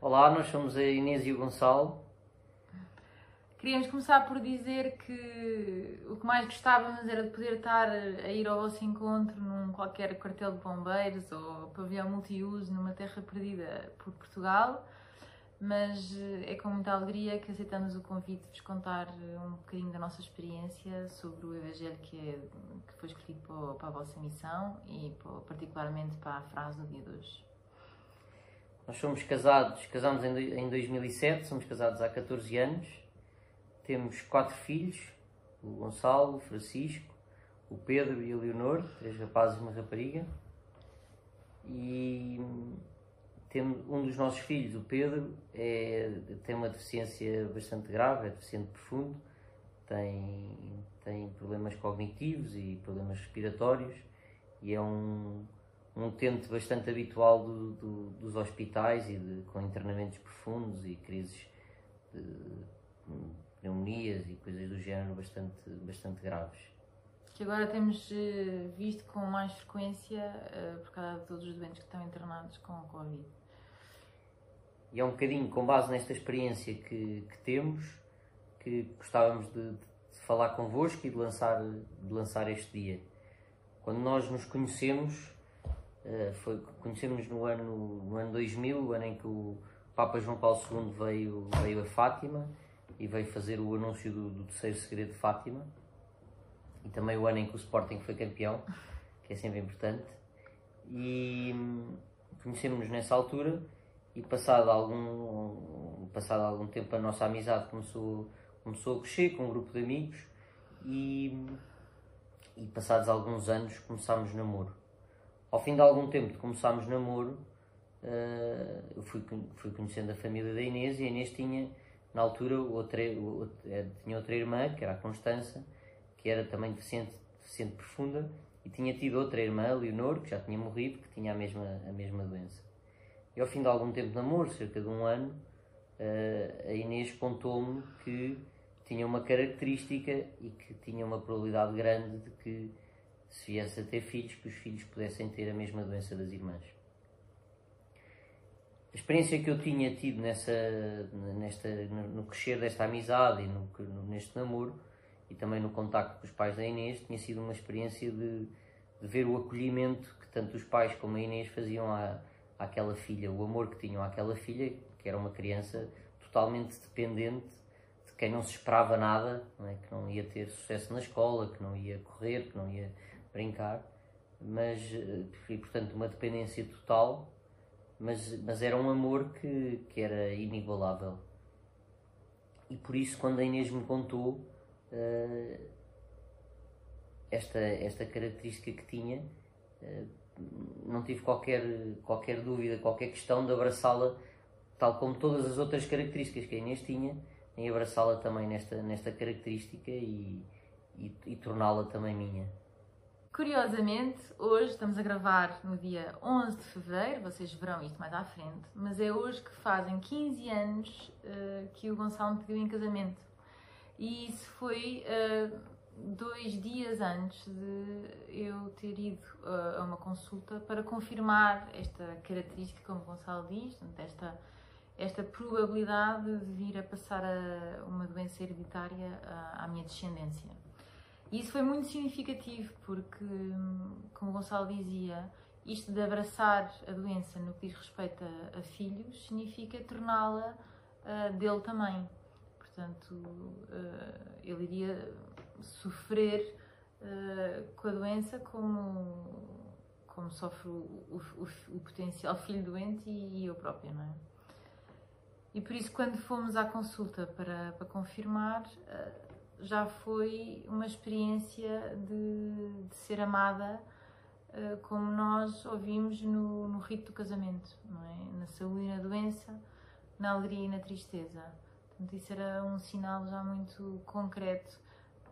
Olá, nós somos a Inês e o Gonçalo. Queríamos começar por dizer que o que mais gostávamos era de poder estar a ir ao vosso encontro num qualquer quartel de bombeiros ou pavilhão multiuso numa terra perdida por Portugal, mas é com muita alegria que aceitamos o convite de vos contar um bocadinho da nossa experiência sobre o Evangelho que, é, que foi para, para a vossa missão e particularmente para a frase do dia de hoje. Nós somos casados, casamos em 2007, somos casados há 14 anos, temos quatro filhos, o Gonçalo, o Francisco, o Pedro e a Leonor, três rapazes e uma rapariga. E temos um dos nossos filhos, o Pedro, é, tem uma deficiência bastante grave, é deficiente profundo, tem, tem problemas cognitivos e problemas respiratórios e é um, um utente bastante habitual do, do, dos hospitais e de, com internamentos profundos e crises de pneumonias e coisas do género bastante, bastante graves. Que agora temos eh, visto com mais frequência uh, por causa de todos os doentes que estão internados com a Covid. E é um bocadinho com base nesta experiência que, que temos que gostávamos de, de, falar convosco e de lançar, de lançar este dia. Quando nós nos conhecemos, eh, foi, conhecemos no ano, no ano 2000, o ano em que o Papa João Paulo II veio, veio a Fátima e veio fazer o anúncio do, do terceiro segredo de Fátima e também o ano em que o Sporting foi campeão, que é sempre importante. E hum, conhecemos-nos nessa altura e passado algum, passado algum tempo a nossa amizade começou, começou a crescer com um grupo de amigos e, hum, e passados alguns anos começámos namoro. Ao fim de algum tempo de começarmos namoro, uh, eu fui, fui conhecendo a família da Inês e a Inês tinha, na altura, outra, outra, eh, tinha outra irmã, que era a Constança, que era também deficiente, deficiente profunda, e tinha tido outra irmã, Leonor, que já tinha morrido, que tinha a mesma, a mesma doença. E ao fim de algum tempo de namoro, cerca de um ano, uh, a Inês contou-me que tinha uma característica e que tinha uma probabilidade grande de que se viesse a ter filhos, que os filhos pudessem ter a mesma doença das irmãs. A experiência que eu tinha tido nessa, nesta, no crescer desta amizade e no, neste namoro, e também no contacto com os pais da Inês, tinha sido uma experiência de, de ver o acolhimento que tanto os pais como a Inês faziam à, àquela filha, o amor que tinham àquela filha, que era uma criança totalmente dependente de quem não se esperava nada, não é? que não ia ter sucesso na escola, que não ia correr, que não ia brincar, mas, eh, e portanto, uma dependência total, mas, mas era um amor que, que era inigualável. E por isso, quando a Inês me contou uh, esta, esta característica que tinha, uh, não tive qualquer, qualquer dúvida, qualquer questão de abraçá-la, tal como todas as outras características que a Inês tinha, em abraçá-la também nesta, nesta característica e, e, e torná-la também minha. Curiosamente, hoje estamos a gravar no dia 11 de fevereiro, vocês verão isto mais à frente, mas é hoje que fazem 15 anos uh, que o Gonçalo me pediu em casamento. E isso foi uh, dois dias antes de eu ter ido uh, a uma consulta para confirmar esta característica, como o Gonçalo diz, esta, esta probabilidade de vir a passar a uma doença hereditária à minha descendência. E isso foi muito significativo porque, como o Gonçalo dizia, isto de abraçar a doença no que diz respeito a, a filhos significa torná-la uh, dele também. Portanto, uh, ele iria sofrer uh, com a doença como, como sofre o, o, o potencial filho doente e, e eu própria, não é? E por isso, quando fomos à consulta para, para confirmar, já foi uma experiência de, de ser amada uh, como nós ouvimos no, no rito do casamento, é? Na saúde e na doença, na alegria e na tristeza. Portanto, isso era um sinal já muito concreto,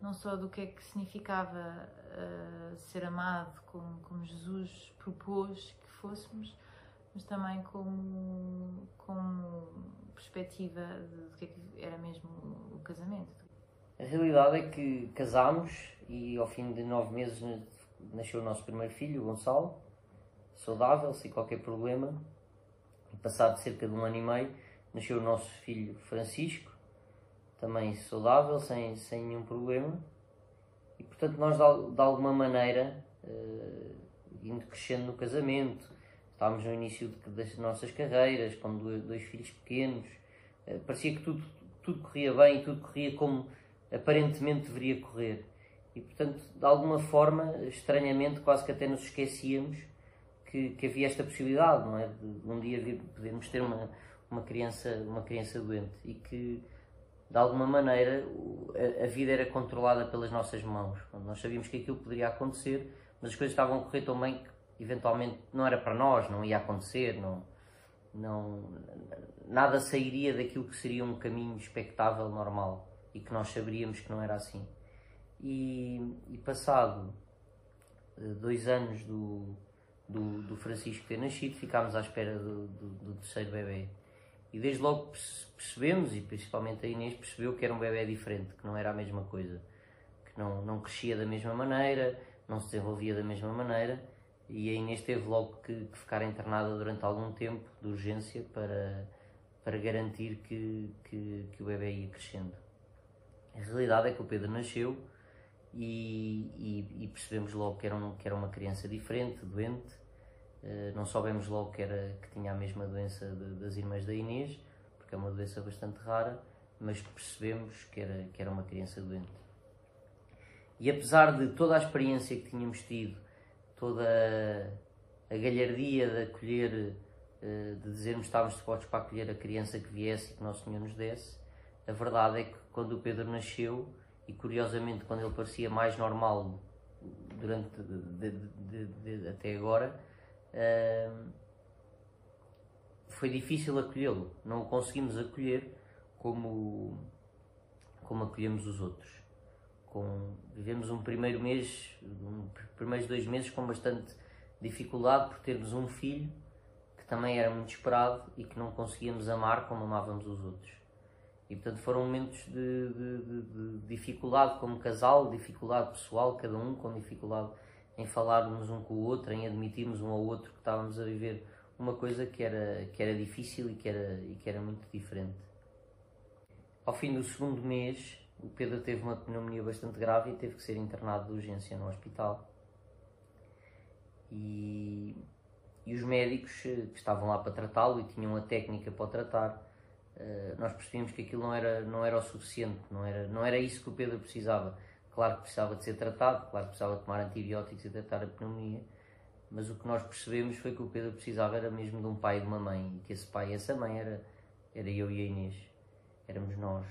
não só do que é que significava uh, ser amado como, como Jesus propôs que fôssemos, mas também como, como perspectiva do que é que era mesmo o casamento, a realidade é que casámos e ao fim de nove meses nasceu o nosso primeiro filho, Gonçalo, saudável, sem qualquer problema. passado cerca de um ano e meio, nasceu o nosso filho Francisco, também saudável, sem, sem nenhum problema. E portanto, nós de alguma maneira, uh, indo crescendo no casamento, estávamos no início de, das nossas carreiras, com dois, dois filhos pequenos, uh, parecia que tudo, tudo corria bem, tudo corria como aparentemente deveria correr. E portanto, de alguma forma, estranhamente, quase que até nos esquecíamos que, que havia esta possibilidade, não é? De um dia podermos ter uma, uma, criança, uma criança doente e que de alguma maneira a, a, vida era controlada pelas nossas mãos. Nós sabíamos que aquilo poderia acontecer, mas as coisas estavam a correr tão bem que eventualmente não era para nós, não ia acontecer, não, não, nada sairia daquilo que seria um caminho expectável, normal e que nós saberíamos que não era assim. E, e passado eh, dois anos do, do, do, Francisco ter nascido, ficámos à espera do, do, do terceiro bebê. E desde logo percebemos, e principalmente a Inês percebeu que era um bebê diferente, que não era a mesma coisa, que não, não crescia da mesma maneira, não se desenvolvia da mesma maneira, e a Inês teve logo que, que ficar internada durante algum tempo de urgência para, para garantir que, que, que o bebê ia crescendo. A realidade é que o Pedro nasceu e, e, e percebemos logo que era, um, que era uma criança diferente, doente. Uh, não soubemos logo que, era, que tinha a mesma doença de, das irmãs da Inês, porque é uma doença bastante rara, mas percebemos que era, que era uma criança doente. E apesar de toda a experiência que tínhamos tido, toda a, galhardia de acolher, uh, de dizermos que estávamos dispostos para acolher a criança que viesse e que Nosso Senhor nos desse, a verdade é que quando o Pedro nasceu, e curiosamente quando ele parecia mais normal durante de, de, de, até agora uh, foi difícil acolhê-lo. Não o conseguimos acolher como como acolhemos os outros. Com, vivemos um primeiro mês um, primeiros dois meses com bastante dificuldade por termos um filho que também era muito esperado e que não conseguíamos amar como amávamos os outros e portanto foram momentos de, de, de, de, dificuldade como casal, dificuldade pessoal, cada um com dificuldade em falarmos um com o outro, em admitirmos um ao outro que estávamos a viver uma coisa que era, que era difícil e que era, e que era muito diferente. Ao fim do segundo mês, o Pedro teve uma pneumonia bastante grave e teve que ser internado de urgência no hospital. E, e os médicos que estavam lá para tratá-lo e tinham a técnica para o tratar eh, nós percebíamos que aquilo não era, não era o suficiente, não era, não era isso que o Pedro precisava. Claro que precisava de ser tratado, claro que precisava de tomar antibióticos e tratar a pneumonia, mas o que nós percebemos foi que o Pedro precisava era mesmo de um pai e de uma mãe, e que esse pai e essa mãe era, era eu e a Inês, éramos nós.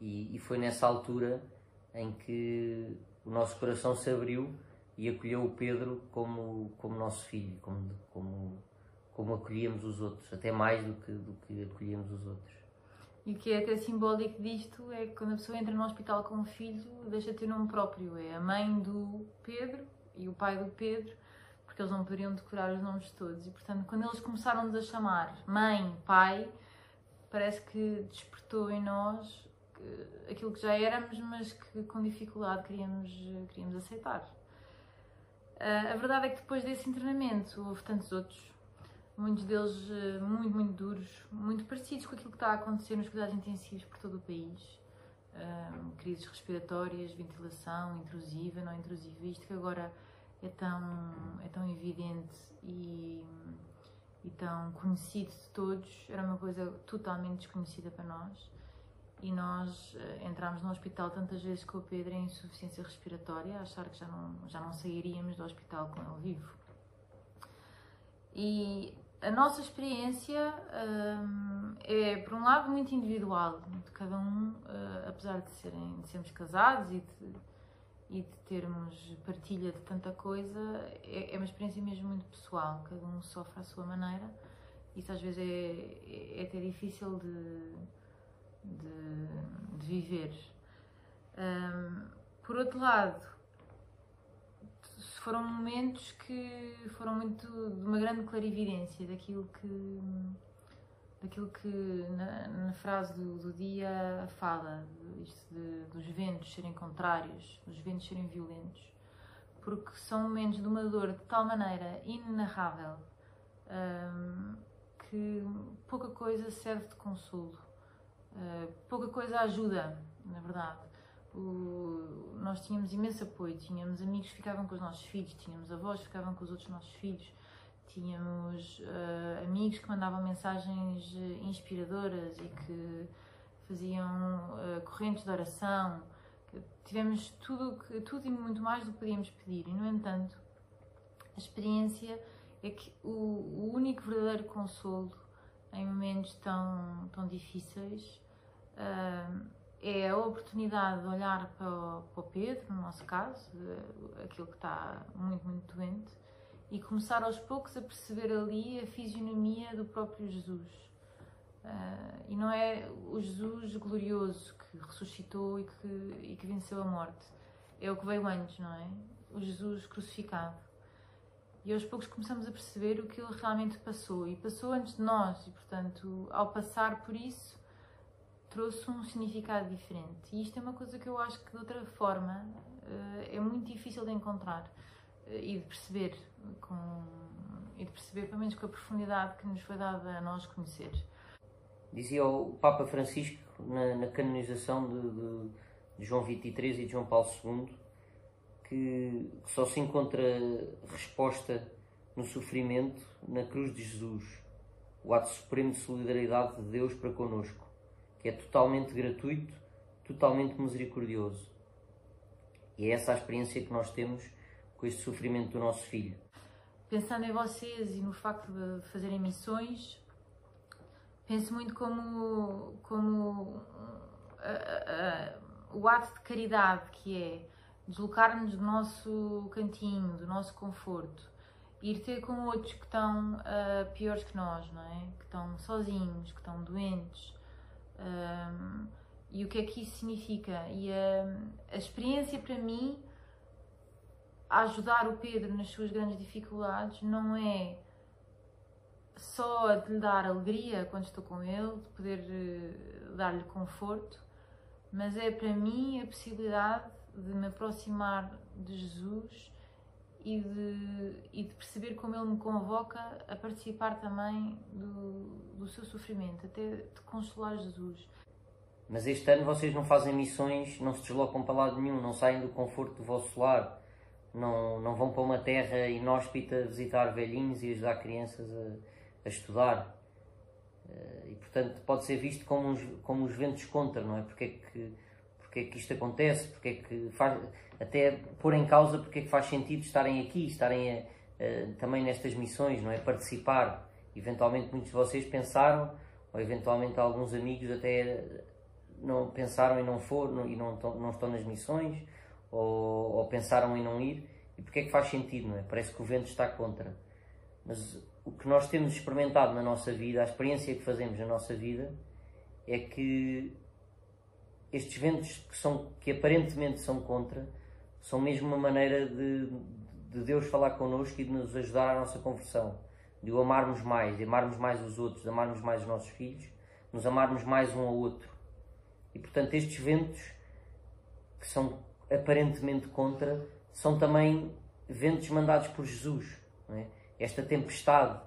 E, e foi nessa altura em que o nosso coração se abriu e acolheu o Pedro como, como nosso filho, como, como, como acolhíamos os outros, até mais do que, do que acolhíamos os outros. E o que é até simbólico disto é que quando a pessoa entra no hospital com um filho, deixa de ter nome próprio. É a mãe do Pedro e o pai do Pedro, porque eles não poderiam decorar os nomes todos. E portanto, quando eles começaram-nos a chamar mãe, pai, parece que despertou em nós aquilo que já éramos, mas que com dificuldade queríamos, queríamos aceitar. Ah, a verdade é que depois desse internamento houve tantos outros muitos deles eh, muito, muito duros, muito parecidos com aquilo que está a acontecer nos cuidados intensivos por todo o país. Um, crises respiratórias, ventilação intrusiva, não intrusiva, isto que agora é tão, é tão evidente e, e tão conhecido de todos, era uma coisa totalmente desconhecida para nós. E nós uh, entramos no hospital tantas vezes com o Pedro em insuficiência respiratória, a achar que já não, já não sairíamos do hospital com ele vivo. E a nossa experiência hum, é, por um lado, muito individual, de cada um, uh, apesar de, serem, de sermos casados e de, e de termos partilha de tanta coisa, é, é, uma experiência mesmo muito pessoal, cada um sofre à sua maneira. Isso às vezes é, é, é até difícil de, de, de viver. Um, por outro lado, foram momentos que foram muito de uma grande clarividência daquilo que daquilo que na, na frase do, do, dia fala isto de, dos ventos serem contrários dos ventos serem violentos porque são momentos de uma dor de tal maneira inenarrável hum, que pouca coisa serve de consolo, uh, pouca coisa ajuda, na verdade. O, nós tínhamos imenso apoio, tínhamos amigos que ficavam com os nossos filhos, tínhamos avós que ficavam com os outros nossos filhos, tínhamos uh, amigos que mandavam mensagens inspiradoras e que faziam uh, correntes de oração. Tivemos tudo, tudo e muito mais do que podíamos pedir, e no entanto, a experiência é que o, o único verdadeiro consolo em momentos tão, tão difíceis uh, é a oportunidade de olhar para o, para o Pedro, no nosso caso, aquele que está muito, muito doente, e começar aos poucos a perceber ali a fisionomia do próprio Jesus. Uh, e não é o Jesus glorioso que ressuscitou e que, e que venceu a morte, é o que veio antes, não é? O Jesus crucificado. E aos poucos começamos a perceber o que ele realmente passou. E passou antes de nós, e portanto, ao passar por isso, trouxe um significado diferente. E isto é uma coisa que eu acho que de outra forma eh, é muito difícil de encontrar eh, e de perceber, com, e de perceber pelo menos com a profundidade que nos foi dada a nós conhecer. Dizia o Papa Francisco na, na canonização de, de, de João XXIII e de João Paulo II que só se encontra resposta no sofrimento na cruz de Jesus, o ato supremo de solidariedade de Deus para conosco, que é totalmente gratuito, totalmente misericordioso. E é essa a experiência que nós temos com este sofrimento do nosso filho. Pensando em vocês e no facto de fazerem missões, penso muito como, como o ato de caridade que é deslocar-nos do nosso cantinho, do nosso conforto, ir ter com outros que estão uh, piores que nós, não é? Que estão sozinhos, que estão doentes. Um, e o que é que isso significa? E a, a experiência para mim, a ajudar o Pedro nas suas grandes dificuldades, não é só de lhe dar alegria quando estou com ele, de poder uh, dar-lhe conforto, mas é para mim a possibilidade de me aproximar de Jesus e de, e de perceber como Ele me convoca a participar também do, do seu sofrimento, até de consolar Jesus. Mas este ano vocês não fazem missões, não se deslocam para lado nenhum, não saem do conforto do vosso lar, não, não vão para uma terra inóspita visitar velhinhos e ajudar crianças a, a estudar. Eh, e portanto pode ser visto como, como os ventos contra, não é? Porque é que porque é que isto acontece, porque é que faz, até pôr em causa porque é que faz sentido estarem aqui, estarem a, a, também nestas missões, não é? Participar. Eventualmente muitos de vocês pensaram, ou eventualmente alguns amigos até não pensaram e não foram e não, não estão nas missões, ou, ou pensaram em não ir, e porque é que faz sentido, não é? Parece que o vento está contra. Mas o que nós temos experimentado na nossa vida, a experiência que fazemos na nossa vida, é que estes ventos que, são, que aparentemente são contra, são mesmo uma maneira de, de Deus falar connosco e de nos ajudar à nossa conversão, de o amarmos mais, de amarmos mais os outros, de amarmos mais os nossos filhos, nos amarmos mais um ao outro. E portanto, estes ventos que são aparentemente contra, são também ventos mandados por Jesus. É? Esta tempestade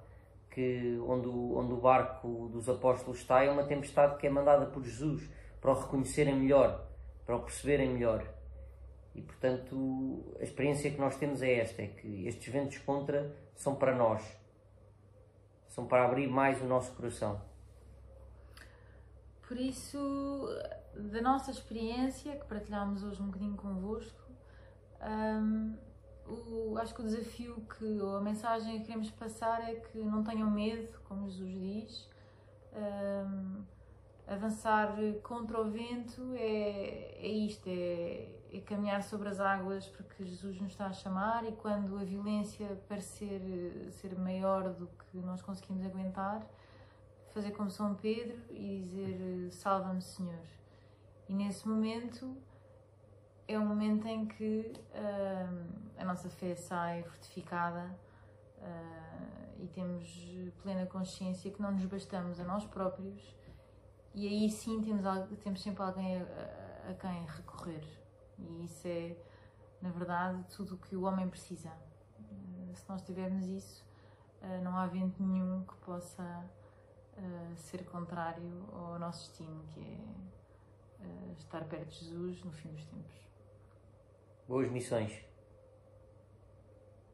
que, onde, onde o barco dos apóstolos está é uma tempestade que é mandada por Jesus para o reconhecerem melhor, para o perceberem melhor. E portanto, a experiência que nós temos é esta: é que estes ventos contra são para nós, são para abrir mais o nosso coração. Por isso, da nossa experiência, que partilhámos hoje um bocadinho convosco, um, o, acho que o desafio que, ou a mensagem que queremos passar é que não tenham medo, como Jesus diz. Um, avançar contra o vento é, é isto, é, é, caminhar sobre as águas porque Jesus nos está a chamar e quando a violência parecer ser maior do que nós conseguimos aguentar, fazer como São Pedro e dizer salva-me Senhor. E nesse momento é um momento em que uh, a nossa fé sai fortificada uh, e temos plena consciência que não nos bastamos a nós próprios e aí sim temos, temos sempre alguém a, a, quem recorrer. E isso é, na verdade, tudo o que o homem precisa. Eh, se nós tivermos isso, eh, não há vento nenhum que possa uh, ser contrário ao nosso destino, que é estar perto de Jesus no fim dos tempos. Boas missões.